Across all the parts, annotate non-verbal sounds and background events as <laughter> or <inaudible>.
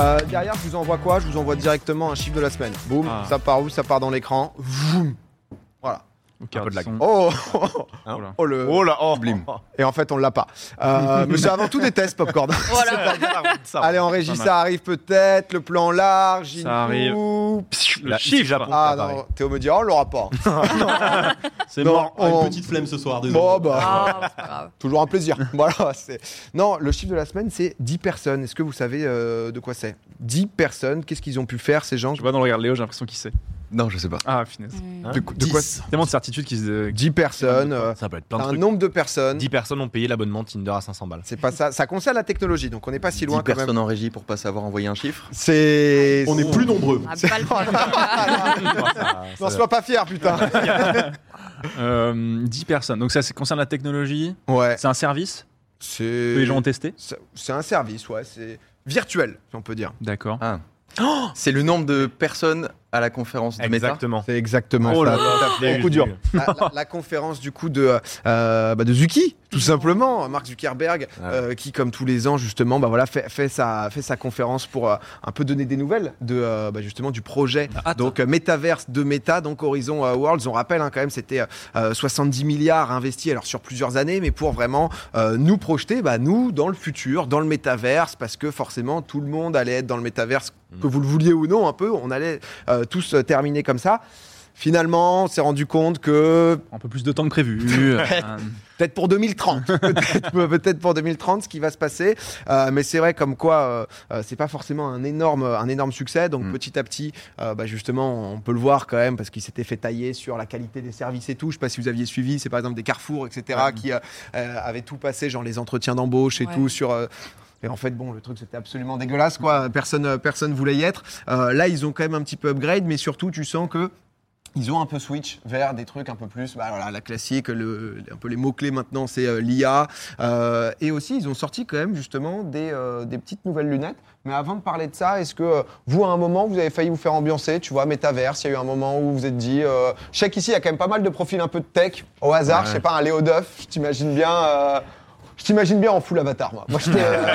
Euh, derrière, je vous envoie quoi? Je vous envoie directement un chiffre de la semaine. Boum, Ah. ça part où? Ça part dans l'écran. Voum. Voilà. Au Un peu de lag. son. Oh, <laughs> Hein oh le. Oh là, oh, Blim. Et en fait, on l'a pas. Euh, <laughs> mais c'est avant tout des tests, Popcorn. Voilà. <laughs> Allez, en régie, ça arrive peut-être. Le plan large. Ça arrive. Le La- chiffre. Japon. Ah non, Théo me dit, oh, on l'aura pas. C'est mort. On- Une petite flemme ce soir, désolé. Bon, bah. Ah, c'est pas grave. Toujours un plaisir. voilà. c'est- Non, le chiffre de la semaine, c'est 10 personnes. Est-ce que vous savez euh, de quoi c'est? 10 personnes. Qu'est-ce qu'ils ont pu faire, ces gens? Je vois dans le regard de Léo, j'ai l'impression qu'il sait. Non, je sais pas. Ah, finesse. De, de quoi Tellement de certitude qu'ils se. 10 personnes. euh, Ça peut être plein de un trucs. nombre de personnes. 10 personnes ont payé l'abonnement Tinder à 500 balles. C'est pas ça. Ça concerne la technologie, donc on n'est pas si 10 loin quand même. personnes en régie pour pas savoir envoyer un chiffre. C'est. On est plus nombreux. Ah, pas le <laughs> faire. N'en sois pas fier, putain. <laughs> Euh, 10 personnes. Donc ça, ça concerne la technologie. ouais. C'est un service C'est. que les gens ont testé. C'est un service, ouais. C'est virtuel, si on peut dire. D'accord. Ah. C'est le nombre de personnes à la conférence de Meta. Exactement. C'est exactement Oh ça. Coup dur. la, la- la conférence du coup de, euh, bah, de Zuki, tout simplement, Mark Zuckerberg, Ouais. euh, qui comme tous les ans justement, bah, voilà, fait, fait, sa, fait sa conférence pour euh, un peu donner des nouvelles de euh, bah, justement du projet. donc euh, Metaverse de Meta, donc Horizon euh, Worlds. On rappelle hein, quand même, c'était euh, 70 milliards investis alors sur plusieurs années, mais pour vraiment euh, nous projeter, bah, nous dans le futur, dans le Metaverse, parce que forcément tout le monde allait être dans le Metaverse, que vous le vouliez ou non, un peu, on allait euh, tous euh, terminer comme ça. Finalement, on s'est rendu compte que Un peu plus de temps que prévu. <laughs> Euh, peut-être pour 2030, <laughs> peut-être pour 2030 ce qui va se passer. Euh, mais c'est vrai comme quoi euh, euh, c'est pas forcément un énorme un énorme succès. Donc Mm. petit à petit, euh, bah, justement, on peut le voir quand même parce qu'il s'était fait tailler sur la qualité des services et tout. Je sais pas si vous aviez suivi, c'est par exemple des Carrefour, etc. qui euh, euh, avaient tout passé, genre les entretiens d'embauche et Ouais. tout sur. Et en fait, bon, le truc c'était absolument dégueulasse, quoi. Personne, euh, personne voulait y être. Euh, là, ils ont quand même un petit peu upgrade, mais surtout, tu sens que ils ont un peu switch vers des trucs un peu plus, bah, voilà, la classique, le, un peu les mots-clés maintenant, c'est euh, l'IA. Euh, et aussi, ils ont sorti quand même justement des, euh, des petites nouvelles lunettes. Mais avant de parler de ça, est-ce que vous, à un moment, vous avez failli vous faire ambiancer Tu vois, Metaverse, il y a eu un moment où vous vous êtes dit. je sais qu'ici, il y a quand même pas mal de profils un peu de tech. Au hasard, Ouais. je sais pas, un Léo Duff, je t'imagine bien. Je t'imagine bien en full avatar, moi. Euh,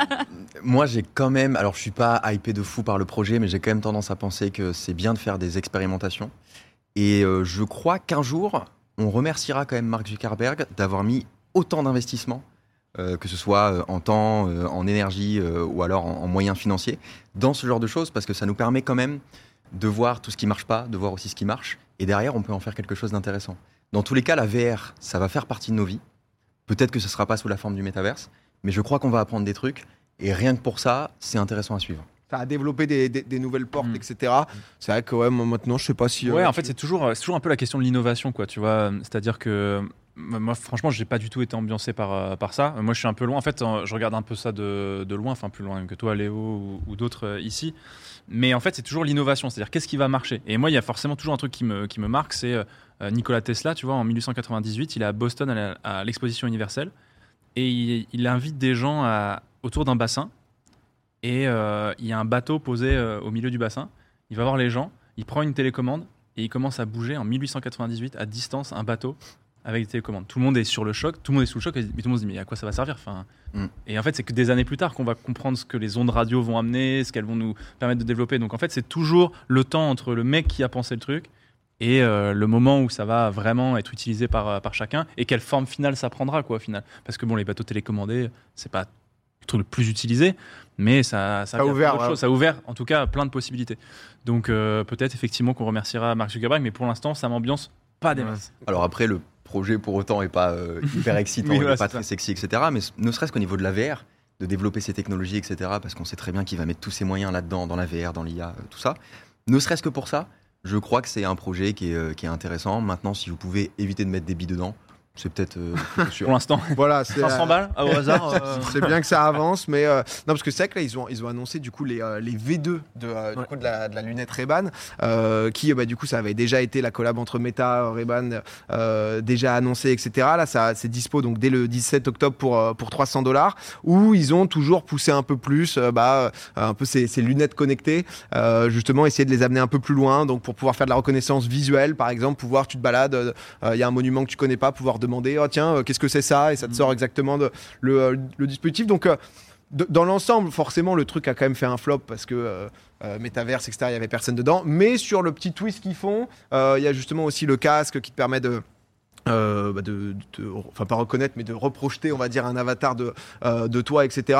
<laughs> Moi, j'ai quand même, alors je suis pas hypé de fou par le projet, mais j'ai quand même tendance à penser que c'est bien de faire des expérimentations. Et euh, je crois qu'un jour, on remerciera quand même Mark Zuckerberg d'avoir mis autant d'investissements, euh, que ce soit en temps, en énergie ou alors en, en moyens financiers, dans ce genre de choses, parce que ça nous permet quand même de voir tout ce qui marche pas, de voir aussi ce qui marche, et derrière, on peut en faire quelque chose d'intéressant. Dans tous les cas, la VR, ça va faire partie de nos vies. Peut-être que ce sera pas sous la forme du métaverse, mais je crois qu'on va apprendre des trucs. Et rien que pour ça, c'est intéressant à suivre. Ça a développé des, des- des nouvelles portes, Mm. etc. C'est vrai que ouais, maintenant, je sais pas si. euh, Ouais, en fait, c'est toujours, toujours un peu la question de l'innovation, quoi. Tu vois, c'est-à-dire que moi, franchement, j'ai pas du tout été ambiancé par, euh, par ça. Moi, je suis un peu loin. En fait, je regarde un peu ça de, de loin, enfin plus loin que toi, Léo, ou, ou d'autres euh, ici. Mais en fait, c'est toujours l'innovation, c'est-à-dire qu'est-ce qui va marcher? Et moi, il y a forcément toujours un truc qui me, qui me marque, c'est Nikola Tesla. Tu vois, en 1898, il est à Boston à à l'exposition universelle et il, il invite des gens à- autour d'un bassin. Et euh, il y a un bateau posé euh, au milieu du bassin. Il va voir les gens, il prend une télécommande et il commence à bouger en 1898 à distance un bateau avec des télécommandes. Tout le monde est sur le choc, tout le monde est sous le choc, et tout le monde se dit mais à quoi ça va servir enfin, Mm. Et en fait, c'est que des années plus tard qu'on va comprendre ce que les ondes radio vont amener, ce qu'elles vont nous permettre de développer. Donc en fait, c'est toujours le temps entre le mec qui a pensé le truc et euh, le moment où ça va vraiment être utilisé par, par chacun et quelle forme finale ça prendra quoi au final. Parce que bon, les bateaux télécommandés, c'est pas truc le plus utilisé, mais ça, ça, Ça a ouvert, ouais. ça a ouvert en tout cas plein de possibilités. Donc euh, peut-être effectivement qu'on remerciera Mark Zuckerberg, mais pour l'instant, ça m'ambiance pas des masses. Alors après, le projet pour autant est pas euh, <laughs> hyper excitant, Oui, est pas très sexy, etc. Mais ne serait-ce qu'au niveau de la VR, de développer ces technologies, etc. Parce qu'on sait très bien qu'il va mettre tous ses moyens là-dedans, dans la VR, dans l'IA, euh, tout ça. Ne serait-ce que pour ça, je crois que c'est un projet qui est, euh, qui est intéressant. Maintenant, si vous pouvez éviter de mettre des billes dedans, c'est peut-être euh. <laughs> Pour l'instant, Voilà, c'est. 500 euh, balles au <laughs> hasard. euh, C'est bien que ça avance, mais euh, non parce que c'est vrai que là ils ont ils ont annoncé du coup les, euh, les V2 de, euh, du coup, de, la, de la lunette Ray-Ban, euh, qui bah, du coup ça avait déjà été la collab entre Meta Ray-Ban euh, déjà annoncé etc. Là ça c'est dispo donc dès le 17 octobre pour euh, pour 300 dollars où ils ont toujours poussé un peu plus euh, bah, un peu ces, ces lunettes connectées euh, justement essayer de les amener un peu plus loin donc pour pouvoir faire de la reconnaissance visuelle par exemple pouvoir tu te balades euh, il y a un monument que tu connais pas pouvoir demander oh tiens euh, qu'est-ce que c'est ça? Et ça te sort exactement de, le, euh, le dispositif donc euh, de- dans l'ensemble, forcément, le truc a quand même fait un flop parce que euh, euh, Metaverse, etc., il y avait personne dedans. Mais sur le petit twist qu'ils font, euh, il y a justement aussi le casque qui te permet de. bah de, de- enfin pas reconnaître mais de reprojeter on va dire un avatar de, de toi etc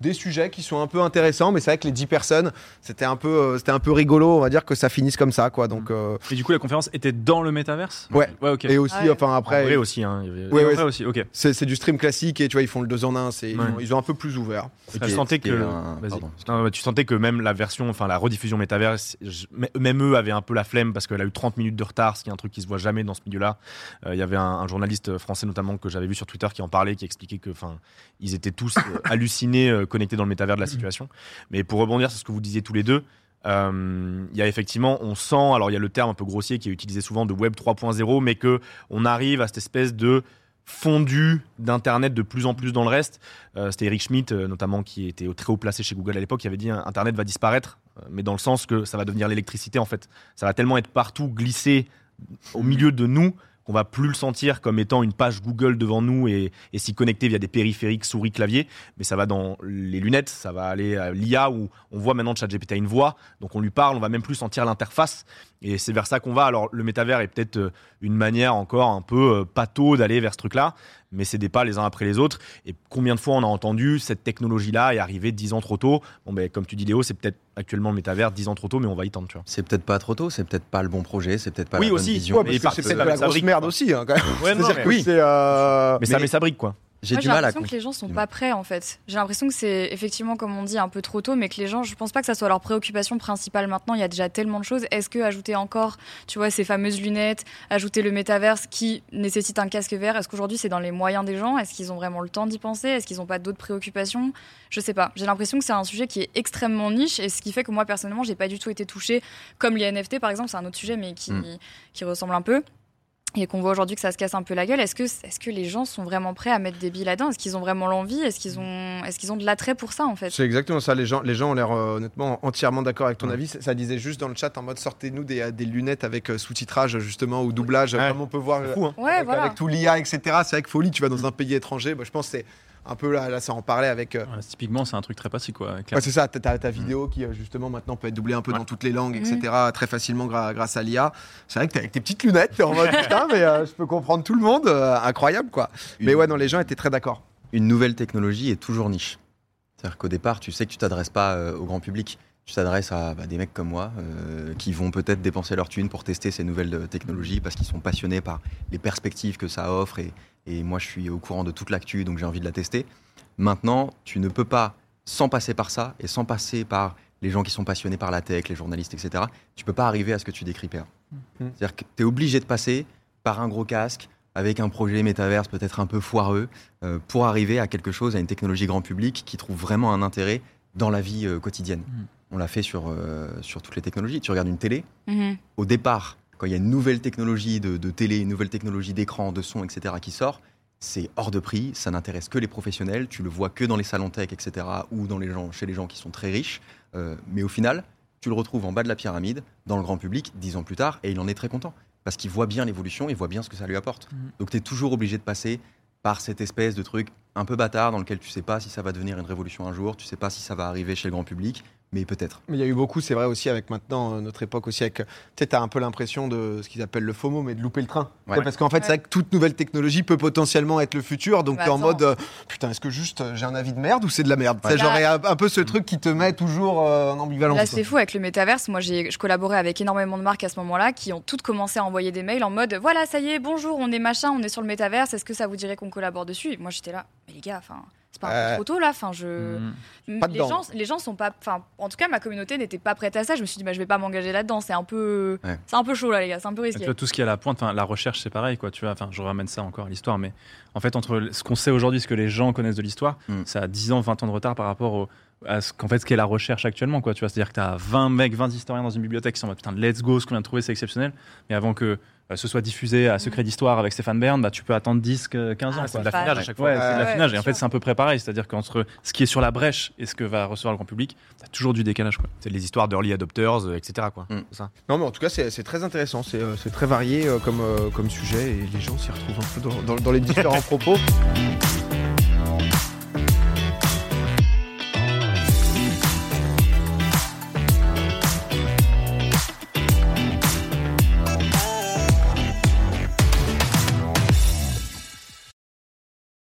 des sujets qui sont un peu intéressants mais c'est vrai que les 10 personnes c'était un peu euh, c'était un peu rigolo on va dire que ça finisse comme ça quoi donc euh, Et du coup, la conférence était dans le métaverse? Ouais. Ouais, ok. et aussi Ah ouais. enfin En après vrai aussi, hein, Ouais, ouais, Après aussi, ok. c'est c'est du stream classique et tu vois ils font le deux en un c'est ils ont- ils ont un peu plus ouvert tu sentais que, un- Non, tu sentais que même la version, enfin la rediffusion métaverse, je- même eux avaient un peu la flemme parce qu'elle a eu 30 minutes de retard, ce qui est un truc qui se voit jamais dans ce milieu-là. Euh, Il y avait un, un journaliste français notamment que j'avais vu sur Twitter qui en parlait, qui expliquait que, enfin, ils étaient tous hallucinés, connectés dans le métavers de la situation. Mais pour rebondir sur ce que vous disiez tous les deux. euh, Il y a effectivement, on sent, alors il y a le terme un peu grossier qui est utilisé souvent de Web 3.0, mais que on arrive à cette espèce de fondu d'internet de plus en plus dans le reste. Euh, C'était Eric Schmidt euh, notamment qui était au- très haut placé chez Google à l'époque qui avait dit euh, internet va disparaître, mais dans le sens que ça va devenir l'électricité en fait. Ça va tellement être partout glissé au milieu de nous qu'on va plus le sentir comme étant une page Google devant nous et, s'y connecter via des périphériques souris clavier, mais ça va dans les lunettes, ça va aller à l'IA où on voit maintenant ChatGPT a une voix, donc on lui parle, on va même plus sentir l'interface et c'est vers ça qu'on va. Alors le métavers est peut-être euh, une manière encore un peu euh, pâteau d'aller vers ce truc-là, mais c'est des pas les uns après les autres. Et combien de fois on a entendu cette technologie-là est arrivée dix ans trop tôt? Bon, ben, comme tu dis Léo, c'est peut-être actuellement le métavers dix ans trop tôt, mais on va y tendre, tu vois. C'est peut-être pas trop tôt, c'est peut-être pas le bon projet, c'est peut-être pas Oui, la bonne aussi. vision. Ouais, c'est peut-être la ça grosse brique, merde aussi hein, quand même Ouais, non, C'est-à-dire mais que oui. c'est, euh, Mais, ça mais- met sa brique, quoi. J'ai du j'ai mal à l'impression que les gens sont pas prêts en fait. J'ai l'impression que c'est effectivement, comme on dit, un peu trop tôt, mais que les gens, je pense pas que ça soit leur préoccupation principale maintenant. Il y a déjà tellement de choses. Est-ce que ajouter encore, tu vois, ces fameuses lunettes, ajouter le métaverse qui nécessite un casque vert, est-ce qu'aujourd'hui c'est dans les moyens des gens? Est-ce qu'ils ont vraiment le temps d'y penser? Est-ce qu'ils ont pas d'autres préoccupations? Je sais pas. J'ai l'impression que c'est un sujet qui est extrêmement niche et ce qui fait que moi personnellement, j'ai pas du tout été touchée. Comme les NFT par exemple, c'est un autre sujet, mais qui, Mm. qui ressemble un peu et qu'on voit aujourd'hui que ça se casse un peu la gueule, est-ce que, est que les gens sont vraiment prêts à mettre des billes là-dedans? Est-ce qu'ils ont vraiment l'envie? Est-ce qu'ils ont, est qu'ils ont de l'attrait pour ça en fait? C'est exactement ça. Les gens, les gens ont l'air euh, honnêtement entièrement d'accord avec ton avis. Ça, ça disait juste dans le chat en mode sortez-nous des, euh, des lunettes avec euh, sous-titrage justement ou doublage. Ouais. Comme on peut voir fou, hein. Ouais, avec, voilà. avec tout l'IA, etc. C'est avec folie. Tu vas dans un pays étranger. Bah, je pense que c'est un peu là, là ça en parlait avec. euh, Ouais, typiquement, c'est un truc très passé, quoi. Ouais, c'est ça, t'as ta, ta vidéo qui euh, justement maintenant peut être doublée un peu Ouais. dans toutes les langues, etc. très facilement gra- grâce à l'IA. C'est vrai que t'es avec tes petites lunettes, t'es en mode putain, <laughs> mais euh, je peux comprendre tout le monde, euh, incroyable quoi. Mais ouais, non, les gens étaient très d'accord. Une nouvelle technologie est toujours niche. C'est-à-dire qu'au départ, tu sais que tu t'adresses pas euh, au grand public. Tu t'adresses à bah, des mecs comme moi euh, qui vont peut-être dépenser leur thune pour tester ces nouvelles technologies parce qu'ils sont passionnés par les perspectives que ça offre et, et moi je suis au courant de toute l'actu donc j'ai envie de la tester. Maintenant, tu ne peux pas, sans passer par ça et sans passer par les gens qui sont passionnés par la tech, les journalistes, etc., tu peux pas arriver à ce que tu décris, Pierre. Mhm. C'est-à-dire que tu es obligé de passer par un gros casque avec un projet métaverse peut-être un peu foireux euh, pour arriver à quelque chose, à une technologie grand public qui trouve vraiment un intérêt dans la vie euh, quotidienne. Mhm. On l'a fait sur, euh, sur toutes les technologies. Tu regardes une télé, Mhm. au départ, quand il y a une nouvelle technologie de, de télé, une nouvelle technologie d'écran, de son, etc., qui sort, c'est hors de prix, ça n'intéresse que les professionnels, tu le vois que dans les salons tech, etc., ou dans les gens, chez les gens qui sont très riches. Euh, mais au final, tu le retrouves en bas de la pyramide, dans le grand public, dix ans plus tard, et il en est très content. Parce qu'il voit bien l'évolution, il voit bien ce que ça lui apporte. Mhm. Donc tu es toujours obligé de passer par cette espèce de truc un peu bâtard dans lequel tu sais pas si ça va devenir une révolution un jour, tu sais pas si ça va arriver chez le grand public, mais peut-être. Mais il y a eu beaucoup, c'est vrai aussi avec maintenant euh, notre époque aussi avec. Tu sais, t'as un peu l'impression de ce qu'ils appellent le FOMO, mais de louper le train. Ouais. Parce qu'en fait, c'est vrai que toute nouvelle technologie peut potentiellement être le futur. Donc Mais t'es en mode euh, putain, est-ce que juste euh, j'ai un avis de merde ou c'est de la merde? Ouais. Il y a un peu ce truc qui te met toujours euh, en ambivalence. Là, c'est fou avec le métaverse. Moi, j'ai, je collaborais avec énormément de marques à ce moment-là qui ont toutes commencé à envoyer des mails en mode voilà, ça y est, bonjour, on est machin, on est sur le métaverse. Est-ce que ça vous dirait qu'on collabore dessus? Et moi, j'étais là, mais les gars, enfin, c'est pas un peu Euh, trop tôt là. Enfin, je, Mhm. Pas les dedans. gens, les gens sont pas, enfin, en tout cas, ma communauté n'était pas prête à ça. Je me suis dit, bah, je vais pas m'engager là-dedans. C'est un peu, Ouais. c'est un peu chaud là, les gars. C'est un peu risqué. tu vois, tout ce qui est à la pointe, enfin, la recherche, c'est pareil, quoi. Tu vois, enfin, je ramène ça encore à l'histoire, mais en fait, entre ce qu'on sait aujourd'hui, ce que les gens connaissent de l'histoire, Mm. ça a 10 ans, 20 ans de retard par rapport au- à ce qu'en fait, ce qu'est la recherche actuellement, quoi. Tu vois, c'est-à-dire que tu as 20 mecs, 20 historiens dans une bibliothèque qui sont en mode putain, let's go, ce qu'on vient de trouver, c'est exceptionnel. Mais avant que euh, ce soit diffusé à Secret d'Histoire avec Stéphane Bern, bah, tu peux attendre 10, que 15 ans. Ah, quoi. c'est de l'affinage à chaque fois. Ouais, c'est de Ouais, l'affinage. ouais, et en fait, c'est un peu près pareil. C'est-à-dire qu'entre ce qui est sur la brèche et ce que va recevoir le grand public, t'as toujours du décalage, quoi. C'est les histoires d'early adopters, euh, etc. Quoi. Mm. Ça. Non, mais en tout cas, c'est c'est très intéressant. C'est euh, c'est très varié euh, comme, euh, comme sujet et les gens s'y retrouvent un peu dans, dans- dans les différents <laughs> propos.